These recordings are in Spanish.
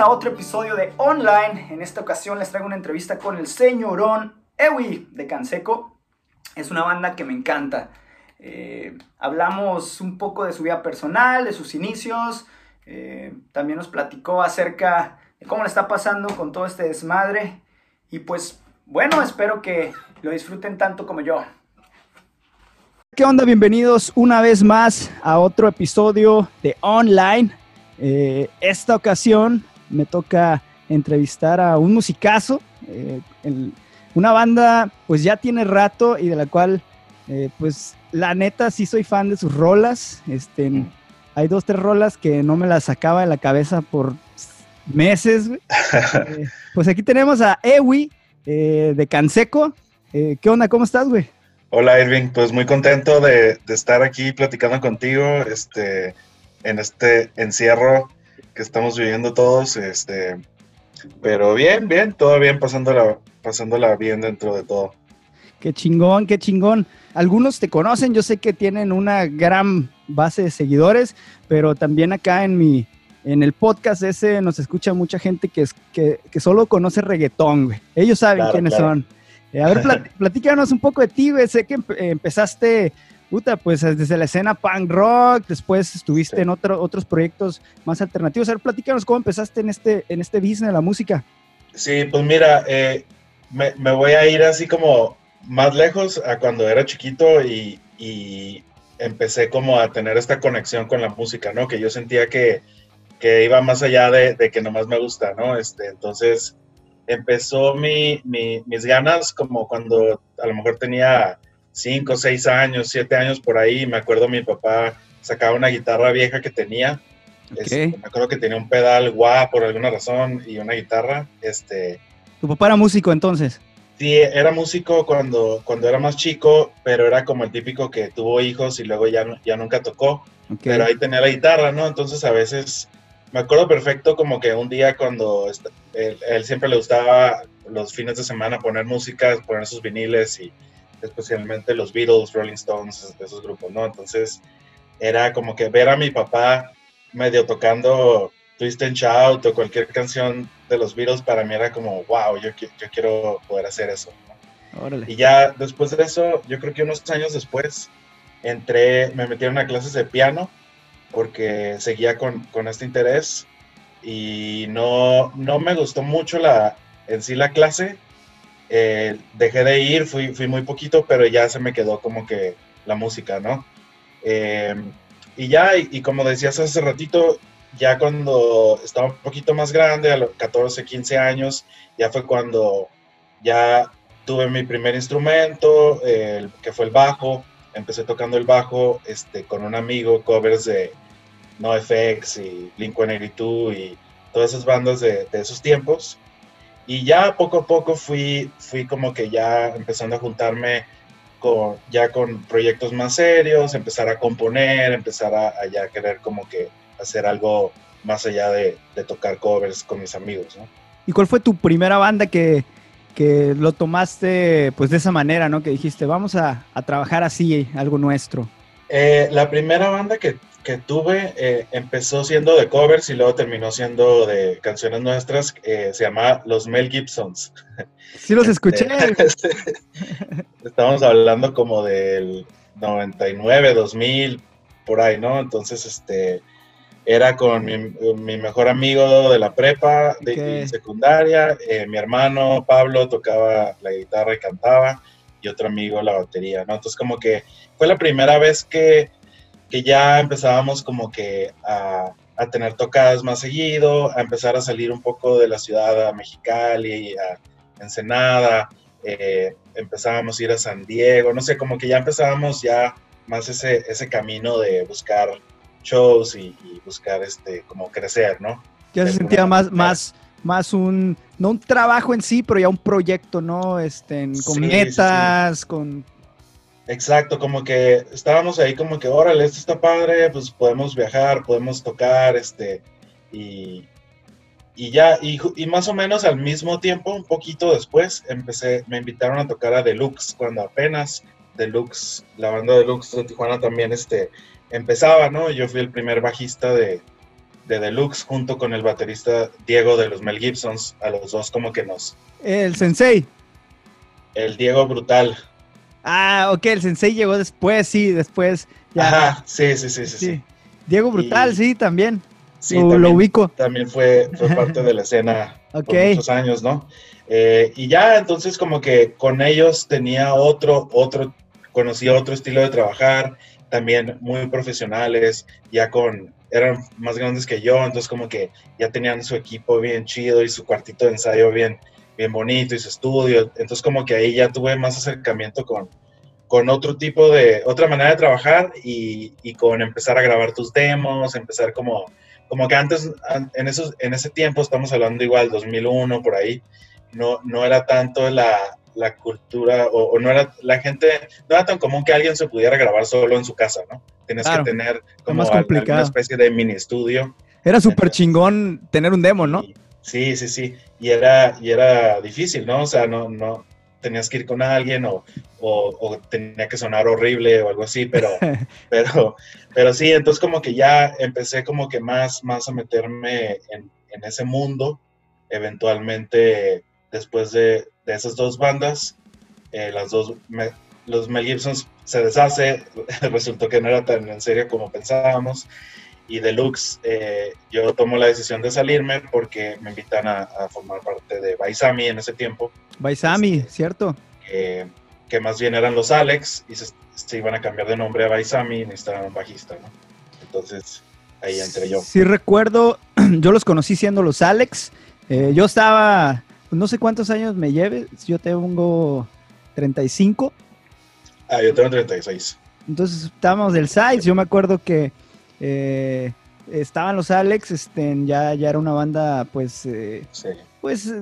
a otro episodio de Online. En esta ocasión les traigo una entrevista con el señorón Ewi de Canseco. Es una banda que me encanta. Eh, hablamos un poco de su vida personal, de sus inicios. eh, también nos platicó acerca de cómo le está pasando con todo este desmadre. Y pues, bueno, espero que lo disfruten tanto como yo. ¿Qué onda? Bienvenidos una vez más a otro episodio de Online. Eh, esta ocasión me toca entrevistar a un musicazo, eh, el- una banda pues ya tiene rato y de la cual eh, pues la neta sí soy fan de sus rolas. Este, hay dos, tres rolas que no me las sacaba de la cabeza por meses. Eh, pues aquí tenemos a Ewi eh, de Canseco. Eh, ¿Qué onda? ¿Cómo estás, güey? Hola Irving, pues muy contento de, de estar aquí platicando contigo este, en este encierro que estamos viviendo todos. Este, pero bien, bien, todo bien, pasándola, pasándola bien dentro de todo. Qué chingón, qué chingón. Algunos te conocen, yo sé que tienen una gran base de seguidores, pero también acá en mi, en el podcast ese nos escucha mucha gente que, es, que, que solo conoce reggaetón, güey. Ellos saben Claro, quiénes claro. son. Eh, a ver, plat- platícanos un poco de ti, güey. Sé que empe- empezaste, puta, pues desde la escena punk rock, después estuviste Sí. en otro- otros proyectos más alternativos. A ver, platícanos cómo empezaste en este, en este business de la música. Sí, pues mira, eh, me, me voy a ir así como más lejos a cuando era chiquito y, y empecé como a tener esta conexión con la música, ¿no? Que yo sentía que, que iba más allá de, de que nomás me gusta, ¿no? Este, entonces empezó mi, mi- mis ganas como cuando a lo mejor tenía cinco, seis años, siete años por ahí. Me acuerdo mi papá sacaba una guitarra vieja que tenía. Este, me acuerdo que tenía un pedal guau por alguna razón y una guitarra. Este, Tu papá era músico entonces. Sí, era músico cuando, cuando era más chico, pero era como el típico que tuvo hijos y luego ya, ya nunca tocó, Ok. pero ahí tenía la guitarra, ¿no? Entonces a veces me acuerdo perfecto como que un día cuando él, él siempre le gustaba los fines de semana poner música, poner sus viniles y especialmente los Beatles, Rolling Stones, esos grupos, ¿no? Entonces era como que ver a mi papá medio tocando Twist and Shout o cualquier canción de los Beatles para mí era como, wow, yo, qui- yo quiero poder hacer eso. ¿no? Órale. Y ya después de eso, yo creo que unos años después, entré, me metieron a clases de piano porque seguía con, con este interés y no, no me gustó mucho la, en sí la clase. Eh, dejé de ir, fui, fui muy poquito, pero ya se me quedó como que la música, ¿no? Eh, y ya, y, como decías hace ratito, ya cuando estaba un poquito más grande, a los 14, 15 años, ya fue cuando ya tuve mi primer instrumento, el- que fue el bajo. Empecé tocando el bajo este, con un amigo, covers de NoFX y Blink-182 y todas esas bandas de, de esos tiempos. Y ya poco a poco fui, fui como que ya empezando a juntarme con, ya con proyectos más serios, empezar a componer, empezar a, a ya querer como que hacer algo más allá de, de tocar covers con mis amigos, ¿no? ¿Y cuál fue tu primera banda que, que lo tomaste pues de esa manera, ¿no? Que dijiste, vamos a, a trabajar así, algo nuestro. Eh, la primera banda que, que tuve eh, empezó siendo de covers y luego terminó siendo de canciones nuestras, eh, se llama Los Mel Gibsons. Sí los escuché. Este, Estamos hablando como del 99, 2000, por ahí, ¿no? Entonces, este, era con mi, mi mejor amigo de la prepa, de, Ok. y secundaria, eh, mi hermano Pablo tocaba la guitarra y cantaba, y otro amigo la batería, ¿no? Entonces, como que fue la primera vez que, que ya empezábamos como que a, a tener tocadas más seguido, a empezar a salir un poco de la ciudad a Mexicali, a Ensenada, eh, empezábamos a ir a San Diego, no sé, como que ya empezábamos ya más ese, ese camino de buscar shows y, buscar este, como crecer, ¿no? Ya se sentía más, más, más un, no un trabajo en sí, pero ya un proyecto, ¿no? Este, con metas, con... Exacto, como que estábamos ahí como que, órale, esto está padre, pues podemos viajar, podemos tocar, este, y, y ya, y, y, más o menos al mismo tiempo, un poquito después, empecé, me invitaron a tocar a Deluxe, cuando apenas Deluxe, la banda Deluxe de Tijuana también, este, empezaba, ¿no? Yo fui el primer bajista de, de Deluxe junto con el baterista Diego de los Mel Gibsons, a los dos como que nos... El sensei. El Diego Brutal. Ah, ok, el sensei llegó después, sí, después. Ya. Ajá, sí, sí, sí, sí. Diego Brutal, sí, también. Sí, lo, ubico. También fue, fue parte de la escena por muchos años, ¿no? Eh, y ya, entonces como que con ellos tenía otro, otro, conocía otro estilo de trabajar, también muy profesionales, ya con, eran más grandes que yo, entonces como que ya tenían su equipo bien chido y su cuartito de ensayo bien, bien bonito y su estudio, entonces como que ahí ya tuve más acercamiento con, con otro tipo de, otra manera de trabajar y, y con empezar a grabar tus demos, empezar como, como que antes, en, esos, en ese tiempo, estamos hablando igual, 2001, por ahí, no, no era tanto la, la cultura o, no era la gente no era tan común que alguien se pudiera grabar solo en su casa, ¿no? Tienes que tener como una especie de mini estudio. Era súper chingón tener un demo, ¿no? Sí, sí, sí. Y era, y era difícil, ¿no? O sea, no, no tenías que ir con alguien o, o, tenía que sonar horrible o algo así, pero, pero, pero sí, entonces como que ya empecé como que más, más a meterme en, en ese mundo. Eventualmente, después de, de esas dos bandas, eh, las dos, los Mel Gibson se deshace, resultó que no era tan en serio como pensábamos, y Deluxe eh, yo tomo la decisión de salirme porque me invitan a, formar parte de Baisami en ese tiempo. Baisami, este, ¿cierto? que más bien eran los Alex y se, iban a cambiar de nombre a Baisami y necesitaban un bajista, ¿no? Entonces ahí entré yo. Sí recuerdo, yo los conocí siendo los Alex, eh, yo estaba no sé cuántos años me lleves, yo tengo 35. Ah, yo tengo 36. Entonces estábamos del Size, yo me acuerdo que eh, estaban los Alex, este, ya, ya era una banda, pues, eh, pues,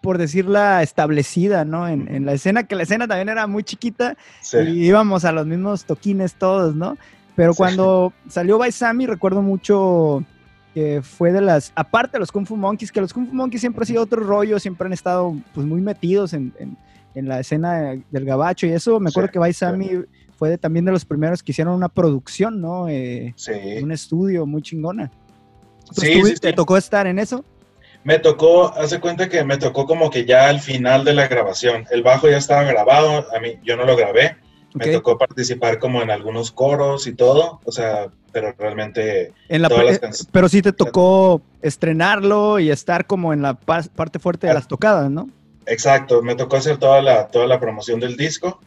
por decirla, establecida, ¿no? En, la escena, que la escena también era muy chiquita y íbamos a los mismos toquines todos, ¿no? Pero cuando salió Baisami, recuerdo mucho que fue de las, aparte de los Kung Fu Monkeys, que los Kung Fu Monkeys siempre han sido otro rollo, siempre han estado pues muy metidos en, en, la escena del gabacho y eso, me acuerdo que Bai fue también de los primeros que hicieron una producción, ¿no? Eh, sí. Un estudio muy chingona. Sí, ¿Te tocó estar en eso? Me tocó, hace cuenta que me tocó como que ya al final de la grabación, el bajo ya estaba grabado, a mí yo no lo grabé, me tocó participar como en algunos coros y todo, o sea, pero realmente... En la pero sí te tocó estrenarlo y estar como en la parte fuerte de las tocadas, ¿no? Exacto, me tocó hacer toda la, toda la promoción del disco,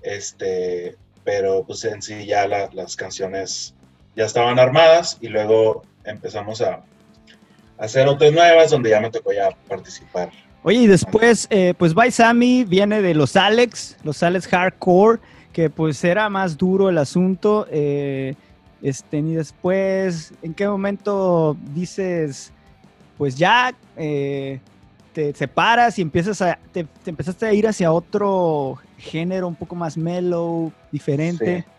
este, pero pues en sí ya las canciones ya estaban armadas y luego empezamos a, hacer otras nuevas donde ya me tocó ya participar. Oye, y después, eh, pues By Sammy viene de los Alex, los Alex Hardcore que pues era más duro el asunto. Eh, este, y después, ¿en qué momento dices, pues ya eh, te separas y empiezas a, te, empezaste a ir hacia otro género un poco más mellow, diferente? Sí.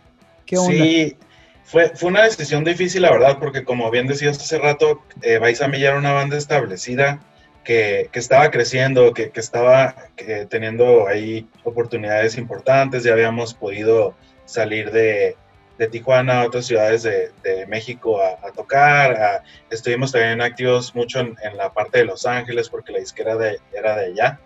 ¿Qué onda? Sí, fue, fue una decisión difícil, la verdad, porque como bien decías hace rato, eh, Vais a era una banda establecida que, estaba creciendo, que, estaba teniendo ahí oportunidades importantes, ya habíamos podido salir de, Tijuana a otras ciudades de, México a, tocar, estuvimos también activos mucho en, la parte de Los Ángeles porque la disquera de, era de allá,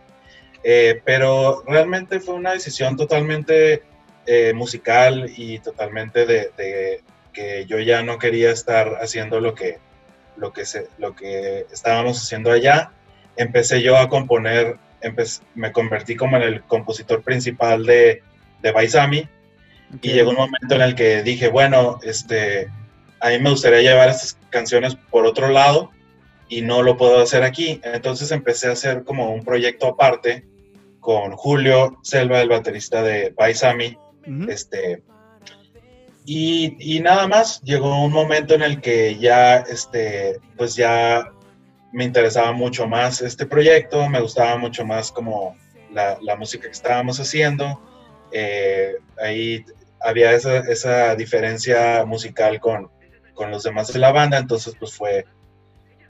eh, pero realmente fue una decisión totalmente eh, musical y totalmente de, que yo ya no quería estar haciendo lo que, lo que, se, lo que estábamos haciendo allá. Empecé yo a componer, me convertí como en el compositor principal de, de Baisami y llegó un momento en el que dije, bueno, este, a mí me gustaría llevar estas canciones por otro lado y no lo puedo hacer aquí. Entonces empecé a hacer como un proyecto aparte con Julio Selva, el baterista de Paisami. este, y, nada más, llegó un momento en el que ya, este, pues ya me interesaba mucho más este proyecto, me gustaba mucho más como la, música que estábamos haciendo. Eh, ahí había esa, esa, diferencia musical con, con, los demás de la banda, entonces pues fue,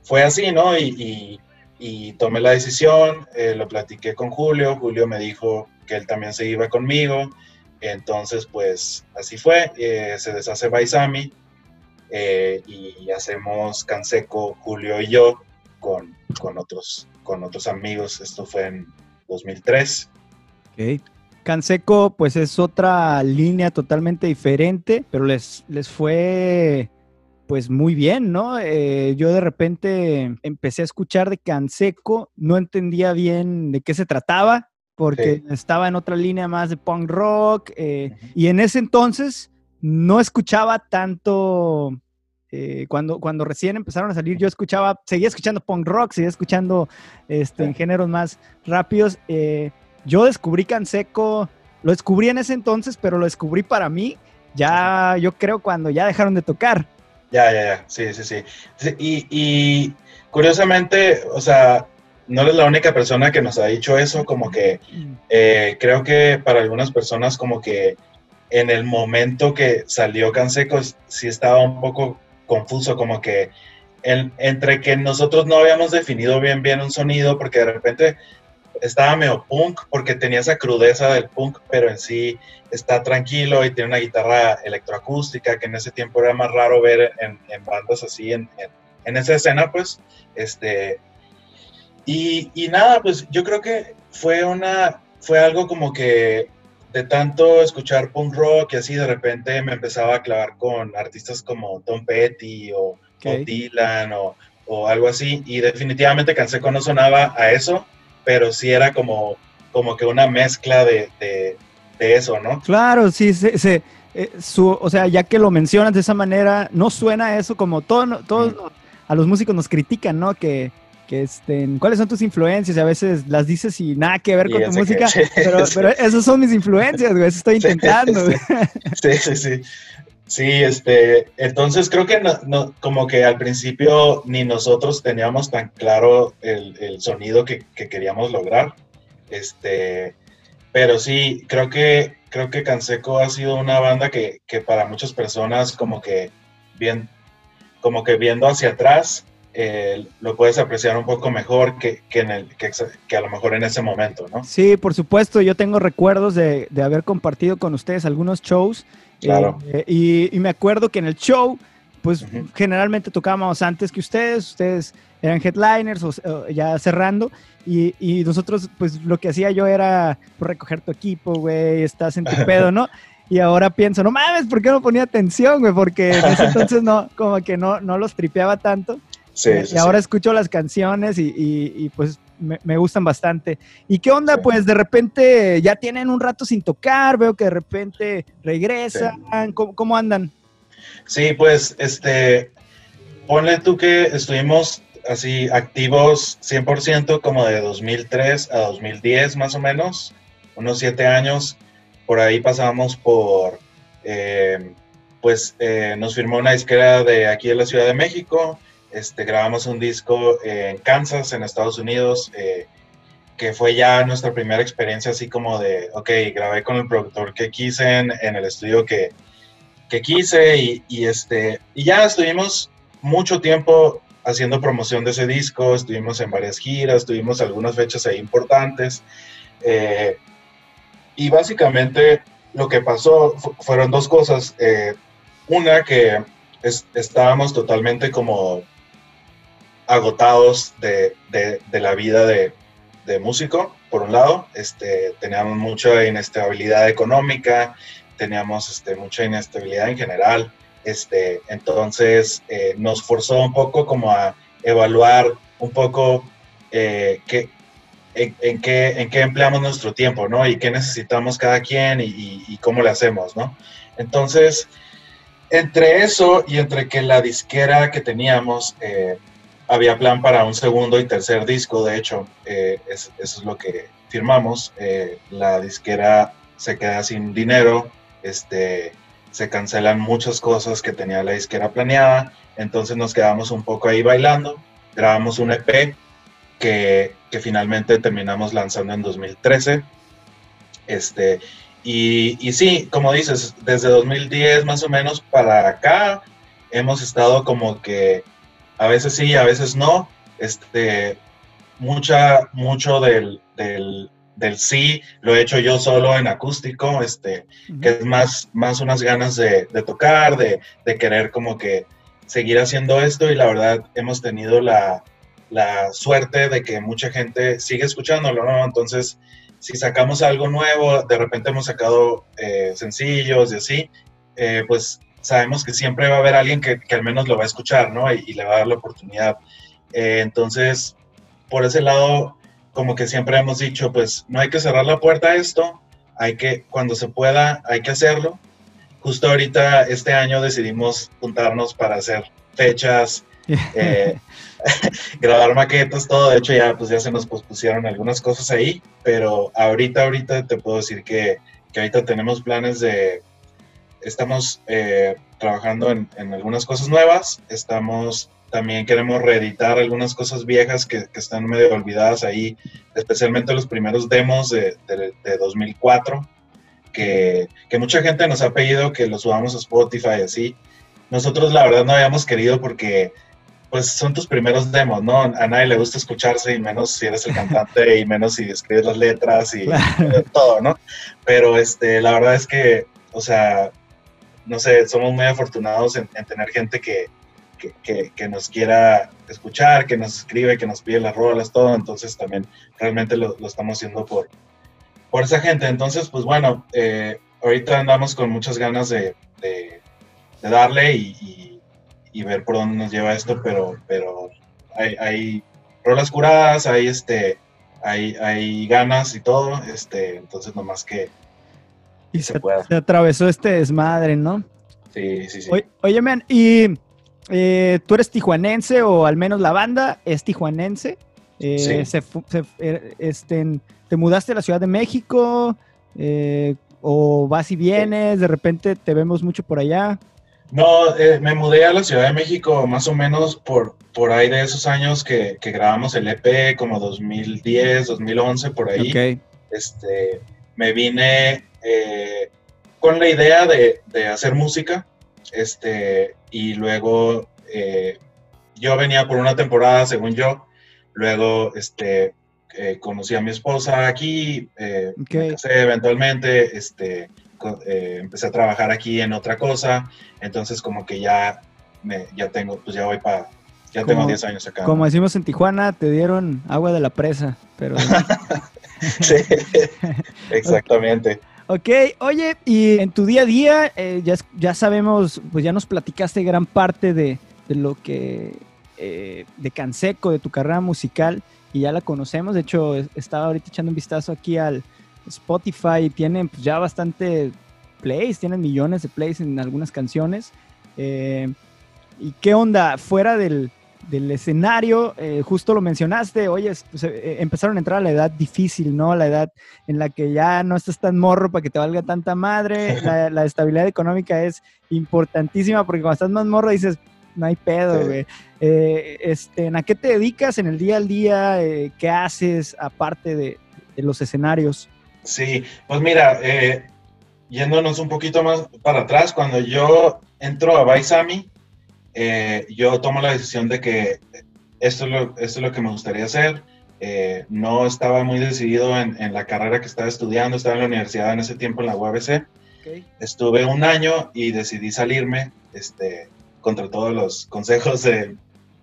fue así, ¿no? Y, y, tomé la decisión, eh, lo platiqué con Julio, Julio me dijo que él también se iba conmigo, entonces pues así fue, eh, se deshace Baisami eh, y hacemos Canseco, Julio y yo con, con, otros, con otros amigos, esto fue en 2003. Ok. Canseco, pues es otra línea totalmente diferente, pero les, les fue pues muy bien, ¿no? Eh, yo de repente empecé a escuchar de Canseco, no entendía bien de qué se trataba, porque estaba en otra línea más de punk rock, eh, y en ese entonces no escuchaba tanto, eh, cuando, cuando recién empezaron a salir, yo escuchaba, seguía escuchando punk rock, seguía escuchando este, en géneros más rápidos. Yo descubrí Canseco, lo descubrí en ese entonces, pero lo descubrí para mí, ya yo creo cuando ya dejaron de tocar. Ya, ya, ya, sí, sí, sí. Y, curiosamente, o sea, no eres la única persona que nos ha dicho eso, como que eh, creo que para algunas personas como que en el momento que salió Canseco sí estaba un poco confuso, como que entre que nosotros no habíamos definido bien bien un sonido, porque de repente estaba medio punk porque tenía esa crudeza del punk, pero en sí está tranquilo y tiene una guitarra electroacústica que en ese tiempo era más raro ver en, bandas así en, en, esa escena, pues. Este, y, y, nada, pues yo creo que fue una, fue algo como que de tanto escuchar punk rock y así de repente me empezaba a clavar con artistas como Tom Petty o, Dylan o, o, algo así y definitivamente Canseco no sonaba a eso pero sí era como, como que una mezcla de, de, eso, ¿no? Claro, sí, se, eh, su, o sea, ya que lo mencionas de esa manera, no suena eso como todos a los músicos nos critican, ¿no? Que, que estén, ¿cuáles son tus influencias? Y a veces las dices y nada que ver con tu música, pero, pero esas son mis influencias, güey, eso estoy intentando. Sí, sí, sí. Sí, este, entonces creo que no, como que al principio ni nosotros teníamos tan claro el, sonido que, queríamos lograr. Este, pero sí, creo que, creo que Canseco ha sido una banda que, para muchas personas como que bien, como que viendo hacia atrás, eh, lo puedes apreciar un poco mejor que, en el, que, a lo mejor en ese momento, ¿no? Sí, por supuesto, yo tengo recuerdos de, de haber compartido con ustedes algunos shows Claro. Eh, y, me acuerdo que en el show, pues generalmente tocábamos antes que ustedes, ustedes eran headliners o, ya cerrando, y, nosotros, pues lo que hacía yo era pues, recoger tu equipo, güey, estás en tu pedo, ¿no? Y ahora pienso, no mames, ¿por qué no ponía atención, güey? Porque en ese entonces no, como que no, no los tripeaba tanto. Sí, y ahora escucho las canciones y, pues me, gustan bastante. ¿Y qué onda? Pues de repente ya tienen un rato sin tocar, veo que de repente regresan. ¿Cómo, andan? Sí, pues este, ponle tú que estuvimos así activos 100% como de 2003 a 2010 más o menos, unos siete años. Por ahí pasamos por, eh, pues eh, nos firmó una disquera de aquí en la Ciudad de México este, grabamos un disco en Kansas, en Estados Unidos, eh, que fue ya nuestra primera experiencia así como de, ok, grabé con el productor que quise en, el estudio que, que quise y, este, y ya estuvimos mucho tiempo haciendo promoción de ese disco, estuvimos en varias giras, tuvimos algunas fechas ahí importantes. Eh, y básicamente lo que pasó fueron dos cosas. Eh, una que estábamos totalmente como agotados de, la vida de, músico, por un lado, este, teníamos mucha inestabilidad económica, teníamos este, mucha inestabilidad en general, este, entonces eh, nos forzó un poco como a evaluar un poco eh, qué, en, qué, en qué empleamos nuestro tiempo, ¿no? Y qué necesitamos cada quien y, cómo le hacemos, ¿no? Entonces, entre eso y entre que la disquera que teníamos había plan para un segundo y tercer disco, de hecho, eh, eso es lo que firmamos, eh, la disquera se queda sin dinero, este, se cancelan muchas cosas que tenía la disquera planeada, entonces nos quedamos un poco ahí bailando, grabamos un EP que, que finalmente terminamos lanzando en 2013. Este, y, y, sí, como dices, desde 2010 más o menos para acá hemos estado como que a veces sí, a veces no. Este, mucha, mucho del, del, del sí lo he hecho yo solo en acústico, este, que es más, más unas ganas de, de tocar, de, de, querer como que seguir haciendo esto y la verdad hemos tenido la, la suerte de que mucha gente sigue escuchándolo, ¿no? Entonces, si sacamos algo nuevo, de repente hemos sacado eh, sencillos y así, eh, pues sabemos que siempre va a haber alguien que, que, al menos lo va a escuchar, ¿no? Y, y le va a dar la oportunidad. Eh, entonces, por ese lado, como que siempre hemos dicho, pues no hay que cerrar la puerta a esto, hay que, cuando se pueda, hay que hacerlo. Justo ahorita, este año, decidimos juntarnos para hacer fechas, eh, grabar maquetas, todo. De hecho, ya, pues, ya se nos pospusieron algunas cosas ahí, pero ahorita, ahorita te puedo decir que, que ahorita tenemos planes de, estamos eh, trabajando en, en, algunas cosas nuevas, estamos también queremos reeditar algunas cosas viejas que, que, están medio olvidadas ahí, especialmente los primeros demos de, de, de 2004, que, que, mucha gente nos ha pedido que los subamos a Spotify y así. Nosotros la verdad no habíamos querido porque pues son tus primeros demos, ¿no? A nadie le gusta escucharse y menos si eres el cantante y menos si escribes las letras y claro. todo, ¿no? Pero este, la verdad es que, o sea, no sé, somos muy afortunados en, en tener gente que, que, nos quiera escuchar, que nos escribe, que nos pide las rolas, todo. Entonces también realmente lo, lo estamos haciendo por, por esa gente. Entonces, pues bueno, eh, ahorita andamos con muchas ganas de, de, darle y, y, ver por dónde nos lleva esto, pero, pero hay, hay rolas curadas, hay, este, hay, hay ganas y todo. Este, entonces, nomás que... Y se, se, se atravesó este desmadre, ¿no? Sí, sí, sí. Oye, oye man, y eh, tú eres tijuanense o al menos la banda es tijuanense. Eh, sí. se, se, este, ¿Te mudaste a la Ciudad de México? Eh, ¿O vas y vienes? De repente te vemos mucho por allá. No, eh, me mudé a la Ciudad de México más o menos por, por ahí de esos años que, que grabamos el EP, como 2010, 2011, por ahí. Okay. Este, me vine eh, con la idea de, de hacer música este, y luego eh, yo venía por una temporada, según yo, luego este, eh, conocí a mi esposa aquí, eh, okay. me casé eventualmente, este, eh, empecé a trabajar aquí en otra cosa, entonces como que ya, me, ya tengo, pues ya voy para, ya como, tengo 10 años acá. Como decimos en Tijuana, te dieron agua de la presa, pero... sí, exactamente. Okay. Ok, oye, y en tu día a día, eh, ya, ya sabemos, pues ya nos platicaste gran parte de, de lo que, eh, de Canseco, de tu carrera musical, y ya la conocemos. De hecho, estaba ahorita echando un vistazo aquí al Spotify y tienen pues, ya bastante plays, tienen millones de plays en algunas canciones. Eh, ¿Y qué onda? Fuera del, del escenario, eh, justo lo mencionaste, oye, pues, eh, empezaron a entrar a la edad difícil, ¿no? La edad en la que ya no estás tan morro para que te valga tanta madre, la, la, estabilidad económica es importantísima porque cuando estás más morro dices, no hay pedo, güey. Sí. Eh, este, ¿A qué te dedicas en el día al día? Eh, ¿Qué haces aparte de, de, los escenarios? Sí, pues mira, eh, yéndonos un poquito más para atrás, cuando yo entro a Baisami, eh, yo tomo la decisión de que esto es lo, esto es lo que me gustaría hacer. Eh, no estaba muy decidido en, en, la carrera que estaba estudiando, estaba en la universidad en ese tiempo en la UABC. Okay. Estuve un año y decidí salirme este, contra todos los consejos de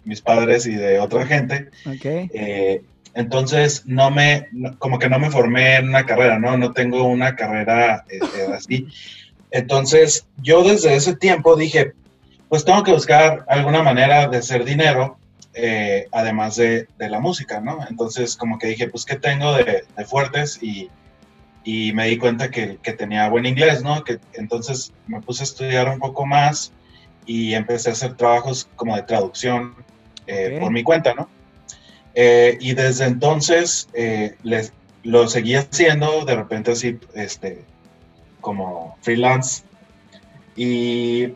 mis padres y de otra gente. Okay. Eh, entonces, no me, como que no me formé en una carrera, ¿no? No tengo una carrera así. Entonces, yo desde ese tiempo dije, pues tengo que buscar alguna manera de hacer dinero, eh, además de, de, la música, ¿no? Entonces, como que dije, pues, ¿qué tengo de, de fuertes? Y, y, me di cuenta que, que, tenía buen inglés, ¿no? Que, entonces me puse a estudiar un poco más y empecé a hacer trabajos como de traducción eh, okay. por mi cuenta, ¿no? Eh, y desde entonces, eh, les, lo seguí haciendo, de repente así, este, como freelance. Y,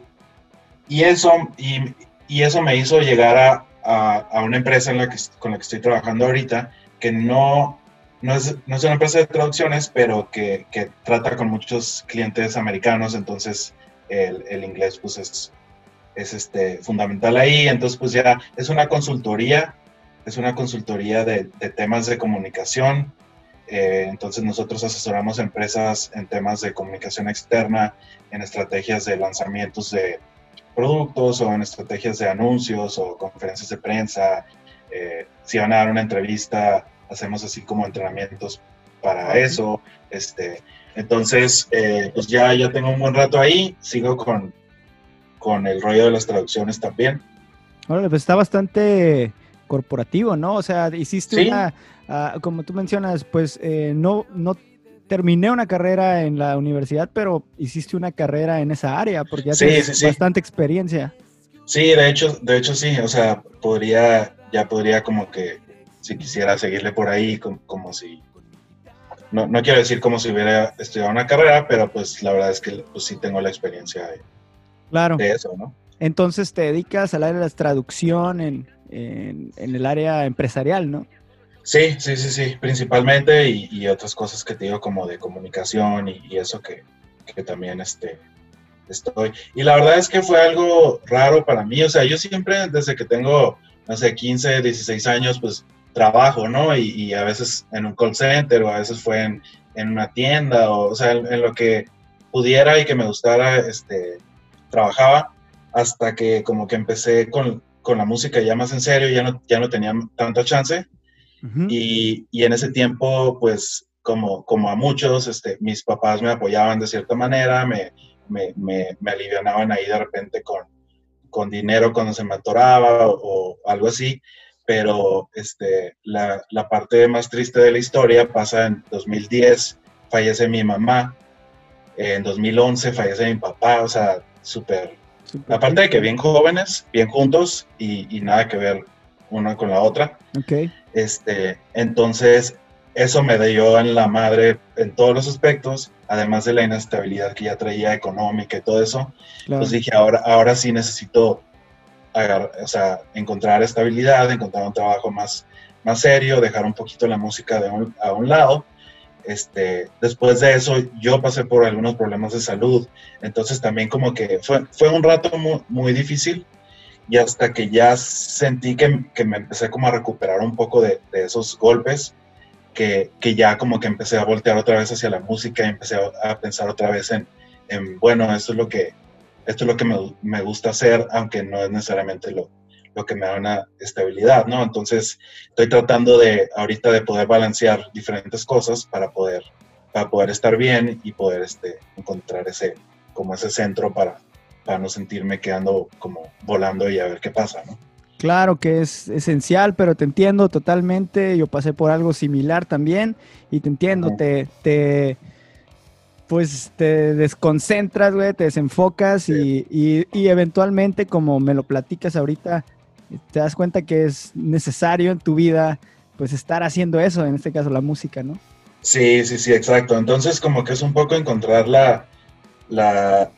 y eso, y, y, eso me hizo llegar a, a, a, una empresa en la que, con la que estoy trabajando ahorita, que no, no, es, no es una empresa de traducciones, pero que, que trata con muchos clientes americanos, entonces el, el inglés pues es, es este, fundamental ahí. Entonces pues ya es una consultoría, es una consultoría de, de temas de comunicación eh, entonces nosotros asesoramos empresas en temas de comunicación externa, en estrategias de lanzamientos de productos o en estrategias de anuncios o conferencias de prensa. Eh, si van a dar una entrevista, hacemos así como entrenamientos para eso. Este, entonces, eh, pues ya, ya tengo un buen rato ahí, sigo con, con el rollo de las traducciones también. Bueno, pues está bastante corporativo, ¿no? O sea, hiciste una, uh, como tú mencionas, pues eh, no, no terminé una carrera en la universidad, pero hiciste una carrera en esa área, porque ya tienes bastante experiencia. Sí, de hecho, de hecho sí, o sea, podría, ya podría como que, si quisiera seguirle por ahí, como, como si, no, no, quiero decir como si hubiera estudiado una carrera, pero pues la verdad es que pues, sí tengo la experiencia de, claro. de eso, ¿no? Entonces te dedicas al área de la traducción en, en, en, el área empresarial, ¿no? Sí, sí, sí, sí, principalmente y, otras cosas que te digo como de comunicación y, eso que, que, también este, estoy. Y la verdad es que fue algo raro para mí, o sea, yo siempre desde que tengo, no sé, 15, 16 años, pues trabajo, ¿no? Y, a veces en un call center o a veces fue en, en una tienda, o, o sea, en, en, lo que pudiera y que me gustara, este, trabajaba hasta que como que empecé con, con la música ya más en serio, ya no, ya no tenía tanta chance. Uh -huh. y, y, en ese tiempo, pues, como, como a muchos, este, mis papás me apoyaban de cierta manera, me, me, me, me alivianaban ahí de repente con, con dinero cuando se me atoraba o, o algo así. Pero este, la, la, parte más triste de la historia pasa en 2010, fallece mi mamá, en 2011 fallece mi papá, o sea, súper Aparte de que bien jóvenes, bien juntos y, y, nada que ver una con la otra. Okay. Este, entonces, eso me dio en la madre en todos los aspectos, además de la inestabilidad que ya traía económica y todo eso. Claro. Pues dije, ahora, ahora sí necesito agarrar, o sea, encontrar estabilidad, encontrar un trabajo más, más serio, dejar un poquito la música de un, a un lado este, después de eso yo pasé por algunos problemas de salud, entonces también como que fue, fue un rato muy, muy, difícil y hasta que ya sentí que, que, me empecé como a recuperar un poco de, de esos golpes, que, que, ya como que empecé a voltear otra vez hacia la música y empecé a, pensar otra vez en, en, bueno, esto es lo que, esto es lo que me, me gusta hacer, aunque no es necesariamente lo, lo que me da una estabilidad, ¿no? Entonces, estoy tratando de ahorita de poder balancear diferentes cosas para poder, para poder estar bien y poder este, encontrar ese, como ese centro para, para no sentirme quedando como volando y a ver qué pasa, ¿no? Claro que es esencial, pero te entiendo totalmente. Yo pasé por algo similar también y te entiendo, te, te, pues te desconcentras, güey, te desenfocas sí. y, y, y, eventualmente, como me lo platicas ahorita, te das cuenta que es necesario en tu vida pues estar haciendo eso, en este caso la música, ¿no? Sí, sí, sí, exacto. Entonces como que es un poco encontrar la, la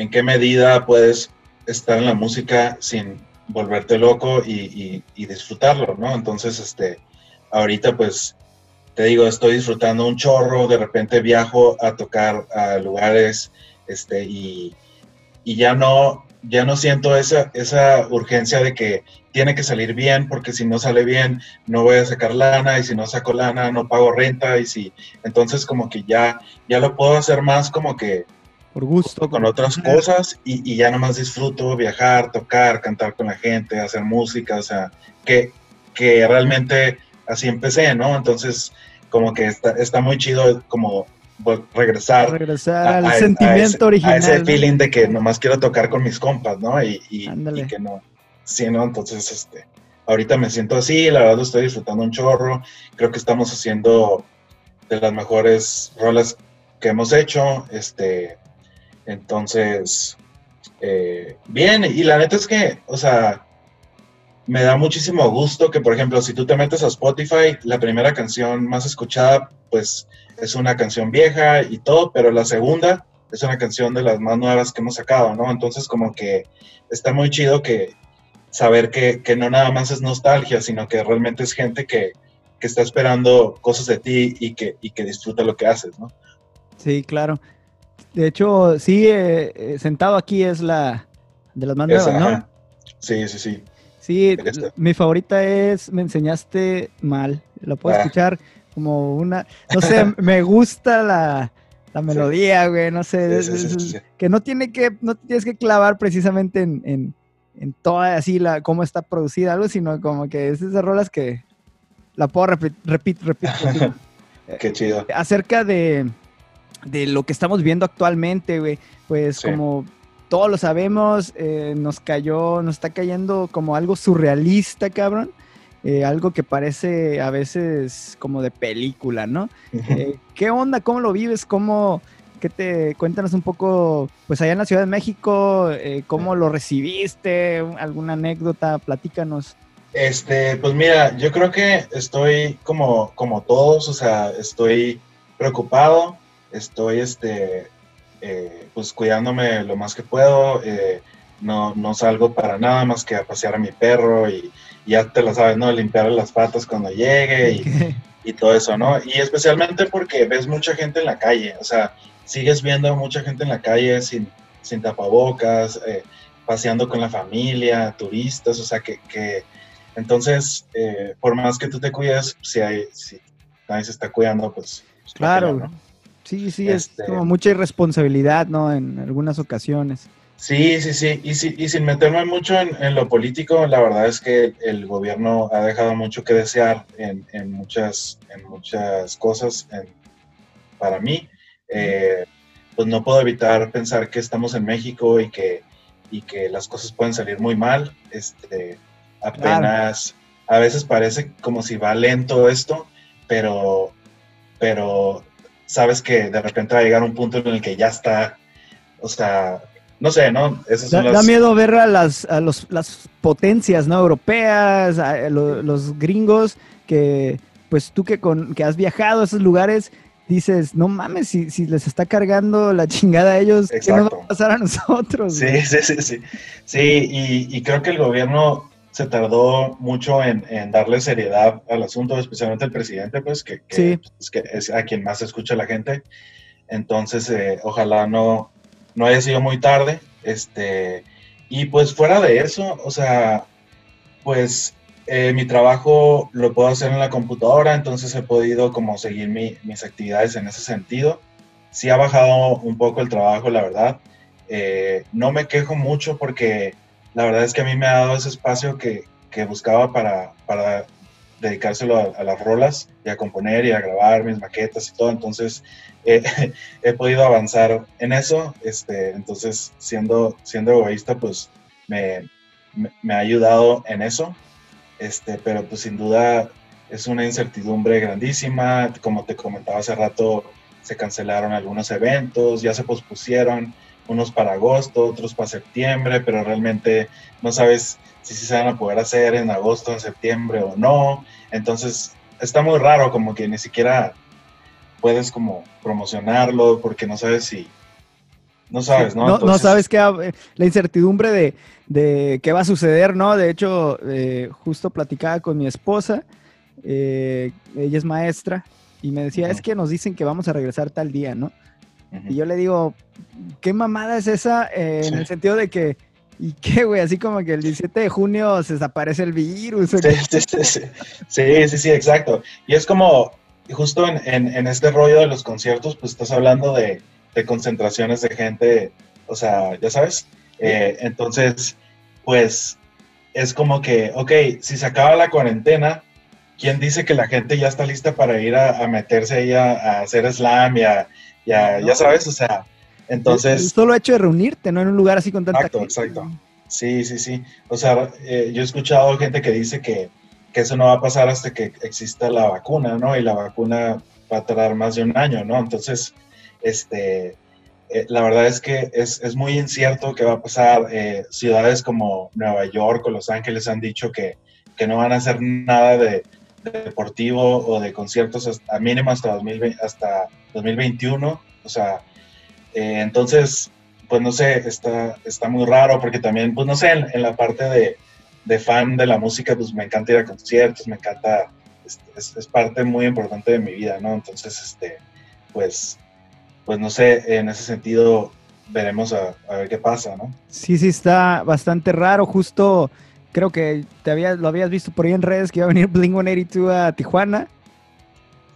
en qué medida puedes estar en la música sin volverte loco y, disfrutarlo, ¿no? Entonces, este, ahorita pues te digo, estoy disfrutando un chorro, de repente viajo a tocar a lugares, este, y, y ya no, ya no siento esa, esa urgencia de que tiene que salir bien, porque si no sale bien, no voy a sacar lana, y si no saco lana, no pago renta, y si, entonces como que ya, ya lo puedo hacer más como que por gusto, con, con otras cosas, y, y, ya nomás disfruto viajar, tocar, cantar con la gente, hacer música, o sea, que, que realmente así empecé, ¿no? Entonces, como que está, está muy chido como regresar, regresar a, al a, sentimiento a ese, original. A ese feeling de que nomás quiero tocar con mis compas, ¿no? Y, y, y, que no. Sí, ¿no? Entonces, este, ahorita me siento así, la verdad lo estoy disfrutando un chorro. Creo que estamos haciendo de las mejores rolas que hemos hecho. Este, entonces, eh, bien, y la neta es que, o sea, me da muchísimo gusto que, por ejemplo, si tú te metes a Spotify, la primera canción más escuchada, pues es una canción vieja y todo, pero la segunda es una canción de las más nuevas que hemos sacado, ¿no? Entonces, como que está muy chido que saber que, que no nada más es nostalgia, sino que realmente es gente que, que está esperando cosas de ti y que, y que disfruta lo que haces, ¿no? Sí, claro. De hecho, sí, eh, eh, sentado aquí es la de las más nuevas, ¿no? Sí, sí, sí. Sí, mi favorita es Me enseñaste mal. La puedo ah. escuchar como una, no sé, me gusta la, la melodía, güey, no sé, que no tiene que, no tienes que clavar precisamente en, en, en, toda así la, cómo está producida, algo, sino como que es esas rolas que la puedo repetir, repito, repito. Qué chido. Acerca de, de lo que estamos viendo actualmente, güey, pues como todos lo sabemos, eh, nos cayó, nos está cayendo como algo surrealista, cabrón. Eh, algo que parece a veces como de película, ¿no? Eh, ¿Qué onda? ¿Cómo lo vives? ¿Cómo, qué te, cuéntanos un poco, pues allá en la Ciudad de México, cómo lo recibiste? ¿Alguna anécdota? Platícanos. Este, pues mira, yo creo que estoy como, como todos, o sea, estoy preocupado, estoy, este, eh, pues cuidándome lo más que puedo. Eh, no, no, salgo para nada más que a pasear a mi perro y, ya te lo sabes, ¿no? Limpiar las patas cuando llegue y, y, todo eso, ¿no? Y especialmente porque ves mucha gente en la calle, o sea, sigues viendo mucha gente en la calle sin, sin tapabocas, eh, paseando con la familia, turistas, o sea, que, que entonces, por más que tú te cuides, si, hay, si nadie se está cuidando, pues... pues claro, Sí, sí, es este como mucha irresponsabilidad, ¿no? En algunas ocasiones. Sí, sí, sí. Y, y sin meterme mucho en, lo político, la verdad es que el gobierno ha dejado mucho que desear en, muchas, en muchas cosas para mí. Eh, pues no puedo evitar pensar que estamos en México y que, y que las cosas pueden salir muy mal. Este, apenas, a veces parece como si va lento esto, pero, pero sabes que de repente va a llegar un punto en el que ya está, o sea, no sé, ¿no? da, miedo ver a las, a los, las potencias, ¿no? Europeas, a los, gringos, que pues tú que, con, que has viajado a esos lugares, dices, no mames, si, si les está cargando la chingada a ellos, ¿qué nos va a pasar a nosotros? Sí, sí, sí, sí. Sí, y, y creo que el gobierno se tardó mucho en, darle seriedad al asunto, especialmente el presidente, pues, que, pues, que, es, a quien más escucha la gente. Entonces, eh, ojalá no, no haya sido muy tarde. Este, y pues fuera de eso, o sea, pues eh, mi trabajo lo puedo hacer en la computadora, entonces he podido como seguir mis actividades en ese sentido. Sí ha bajado un poco el trabajo, la verdad. Eh, no me quejo mucho porque la verdad es que a mí me ha dado ese espacio que, que buscaba para, para dedicárselo a, las rolas y a componer y a grabar mis maquetas y todo. Entonces he podido avanzar en eso. Este, entonces, siendo, siendo egoísta, pues me, me, ha ayudado en eso. Este, pero pues sin duda es una incertidumbre grandísima. Como te comentaba hace rato, se cancelaron algunos eventos, ya se pospusieron unos para agosto, otros para septiembre, pero realmente no sabes si se van a poder hacer en agosto, en septiembre o no. Entonces está muy raro, como que ni siquiera puedes como promocionarlo porque no sabes si... No sabes, ¿no? No, sabes qué, la incertidumbre de, de, qué va a suceder, ¿no? De hecho, eh, justo platicaba con mi esposa, eh, ella es maestra, y me decía, es que nos dicen que vamos a regresar tal día, ¿no? Y yo le digo, ¿qué mamada es esa? Eh, en el sentido de que, ¿y qué, güey? Así como que el 17 de junio se desaparece el virus. Sí, sí, sí, sí, exacto. Y es como, justo en, en, este rollo de los conciertos, pues estás hablando de, de concentraciones de gente, o sea, ya sabes. Eh, entonces, pues es como que, ok, si se acaba la cuarentena, ¿quién dice que la gente ya está lista para ir a, meterse ahí a, a hacer slam y a ya, ya sabes, o sea, entonces... El solo hecho de reunirte, ¿no? En un lugar así con tanta Exacto, exacto. Sí, sí, sí. O sea, eh, yo he escuchado gente que dice que, que, eso no va a pasar hasta que exista la vacuna, ¿no? Y la vacuna va a tardar más de un año, ¿no? Entonces, este, eh, la verdad es que es, es, muy incierto qué va a pasar. Eh, ciudades como Nueva York o Los Ángeles han dicho que, que no van a hacer nada de, deportivo o de conciertos a mínimo hasta, 2020, hasta 2021. O sea, eh, entonces, pues no sé, está, está muy raro porque también, pues no sé, en, la parte de, de, fan de la música, pues me encanta ir a conciertos, me encanta, es, es, parte muy importante de mi vida, ¿no? Entonces, este, pues, pues no sé, en ese sentido veremos a, a ver qué pasa, ¿no? Sí, sí, está bastante raro, justo creo que te había, lo habías visto por ahí en redes que iba a venir Blink 182 a Tijuana.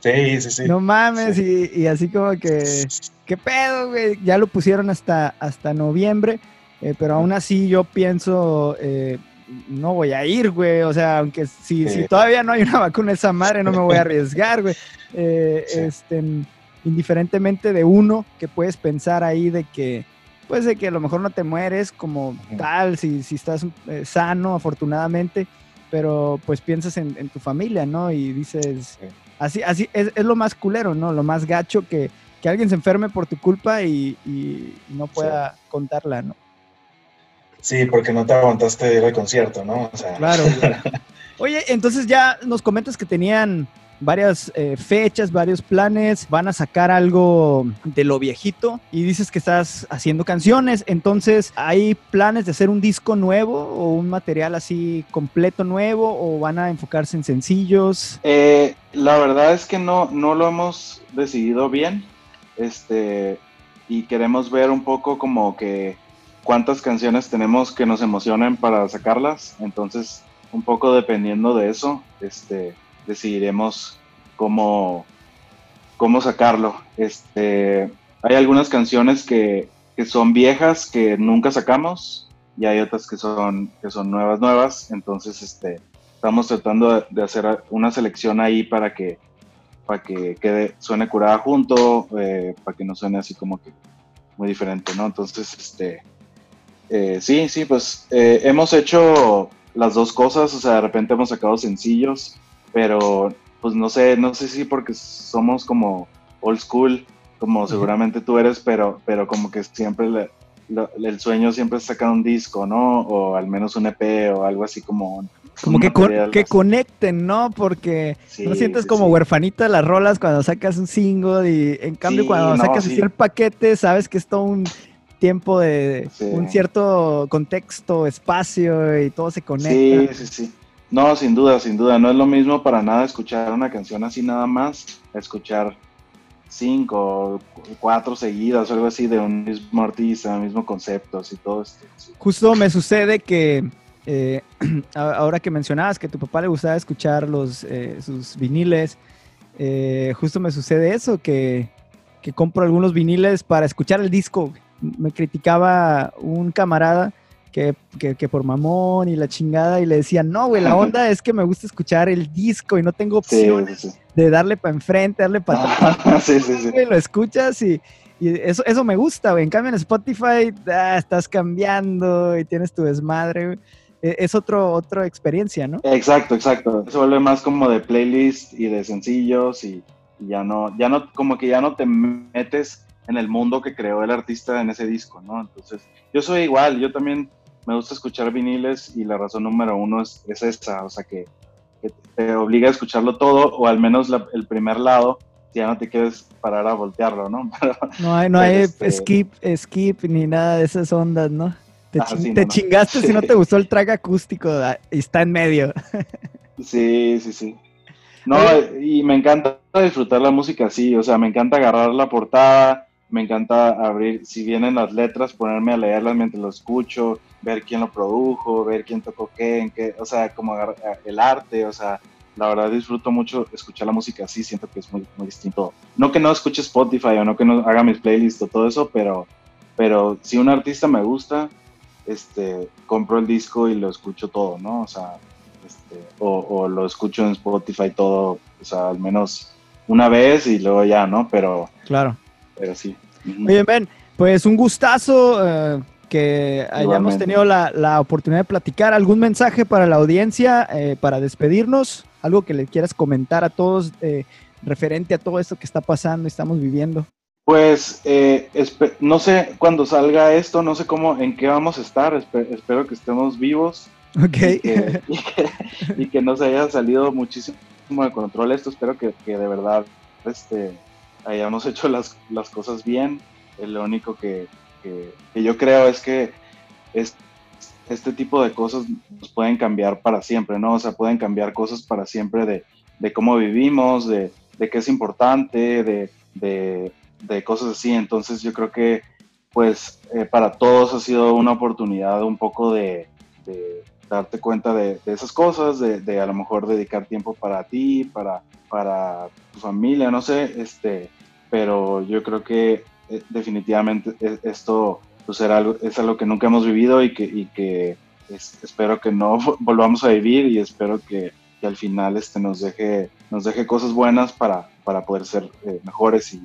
Sí, sí, sí. No mames, y, así como que, ¿qué pedo, güey? Ya lo pusieron hasta, hasta noviembre, eh, pero aún así yo pienso, eh, no voy a ir, güey. O sea, aunque si, si todavía no hay una vacuna esa madre, no me voy a arriesgar, güey. Eh, este, indiferentemente de uno que puedes pensar ahí de que pues de que a lo mejor no te mueres como tal, si, si estás eh, sano, afortunadamente, pero pues piensas en, tu familia, ¿no? Y dices, así, así es, lo más culero, ¿no? Lo más gacho que, que alguien se enferme por tu culpa y, no pueda contarla, ¿no? Sí, porque no te aguantaste ir al concierto, ¿no? Claro. Oye, entonces ya nos comentas que tenían varias eh, fechas, varios planes, van a sacar algo de lo viejito y dices que estás haciendo canciones, entonces hay planes de hacer un disco nuevo o un material así completo nuevo o van a enfocarse en sencillos? Eh, la verdad es que no, no lo hemos decidido bien, este, y queremos ver un poco como que cuántas canciones tenemos que nos emocionen para sacarlas, entonces un poco dependiendo de eso, este, decidiremos cómo, cómo sacarlo. Este, hay algunas canciones que, que, son viejas que nunca sacamos y hay otras que son, que son nuevas, nuevas. Entonces, este, estamos tratando de, hacer una selección ahí para que, para que quede, suene curada junto, eh, para que no suene así como que muy diferente, ¿no? Entonces, este, eh, sí, sí, pues eh, hemos hecho las dos cosas, o sea, de repente hemos sacado sencillos pero pues no sé, no sé si porque somos como old school, como seguramente tú eres, pero, pero como que siempre el sueño siempre es sacar un disco, ¿no? O al menos un EP o algo así como... Como que, que conecten, ¿no? Porque no sientes como huerfanita las rolas cuando sacas un single y en cambio cuando sacas el paquete sabes que es todo un tiempo de un cierto contexto, espacio y todo se conecta. Sí, sí, sí. No, sin duda, sin duda. No es lo mismo para nada escuchar una canción así nada más, escuchar cinco, cuatro seguidas algo así de un mismo artista, mismo concepto, así todo esto. Justo me sucede que eh, ahora que mencionabas que a tu papá le gustaba escuchar los, eh, sus viniles, eh, justo me sucede eso, que, que compro algunos viniles para escuchar el disco. Me criticaba un camarada que, por mamón y la chingada y le decían, no, güey, la onda es que me gusta escuchar el disco y no tengo opciones de darle para enfrente, darle para atrás. sí, sí, sí. lo escuchas y, eso, eso me gusta, güey. En cambio en Spotify ah, estás cambiando y tienes tu desmadre, e, Es otro, otra experiencia, ¿no? Exacto, exacto. Se vuelve más como de playlist y de sencillos y, y ya no, ya no, como que ya no te metes en el mundo que creó el artista en ese disco, ¿no? Entonces, yo soy igual, yo también me gusta escuchar viniles y la razón número uno es, es esta, o sea que, te obliga a escucharlo todo o al menos el primer lado, ya no te quieres parar a voltearlo, ¿no? no hay, no hay este skip, skip ni nada de esas ondas, ¿no? Te, ah, chingaste si no te gustó el track acústico ah, y está en medio. sí, sí, sí. No, y me encanta disfrutar la música así, o sea, me encanta agarrar la portada, me encanta abrir, si vienen las letras, ponerme a leerlas mientras lo escucho, ver quién lo produjo, ver quién tocó qué, en qué, o sea, como el arte, o sea, la verdad disfruto mucho escuchar la música así, siento que es muy, muy distinto. No que no escuche Spotify o no que no haga mis playlists o todo eso, pero, pero si un artista me gusta, este, compro el disco y lo escucho todo, ¿no? O sea, este, o, o, lo escucho en Spotify todo, o sea, al menos una vez y luego ya, ¿no? Pero, claro. Pero sí. Muy bien, Ben, pues un gustazo eh, que hayamos tenido la, oportunidad de platicar. ¿Algún mensaje para la audiencia eh, para despedirnos? ¿Algo que le quieras comentar a todos eh, referente a todo esto que está pasando y estamos viviendo? Pues eh, no sé cuándo salga esto, no sé cómo, en qué vamos a estar, espero que estemos vivos. Ok. Y que, no se haya salido muchísimo de control esto, espero que, de verdad este, hayamos hecho las, las cosas bien. Eh, lo único que, yo creo es que es, este tipo de cosas nos pueden cambiar para siempre, ¿no? O sea, pueden cambiar cosas para siempre de, de cómo vivimos, de, de qué es importante, de, de, cosas así. Entonces yo creo que pues eh, para todos ha sido una oportunidad un poco de, darte cuenta de, esas cosas, de, a lo mejor dedicar tiempo para ti, para, para tu familia, no sé, este, pero yo creo que eh, definitivamente e, esto pues era algo, es algo que nunca hemos vivido y que, y que espero que no volvamos a vivir y espero que, que, al final este, nos, deje, nos deje cosas buenas para, para poder ser eh, mejores y,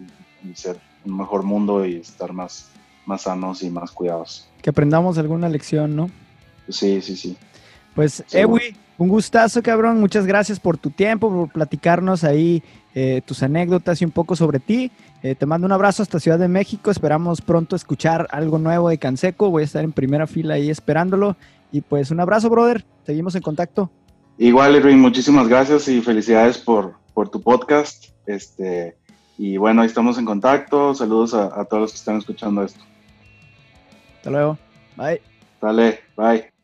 ser un mejor mundo y estar más, más sanos y más cuidados. Que aprendamos alguna lección, ¿no? Sí, sí, sí. Pues, Ewi, un gustazo, cabrón. Muchas gracias por tu tiempo, por platicarnos ahí eh, tus anécdotas y un poco sobre ti. Eh, te mando un abrazo hasta Ciudad de México. Esperamos pronto escuchar algo nuevo de Canseco. Voy a estar en primera fila ahí esperándolo. Y pues un abrazo, brother. Seguimos en contacto. Igual, Irwin, muchísimas gracias y felicidades por, por tu podcast. Este, y bueno, ahí estamos en contacto. Saludos a, a todos los que están escuchando esto. Hasta luego. Bye. Dale, bye.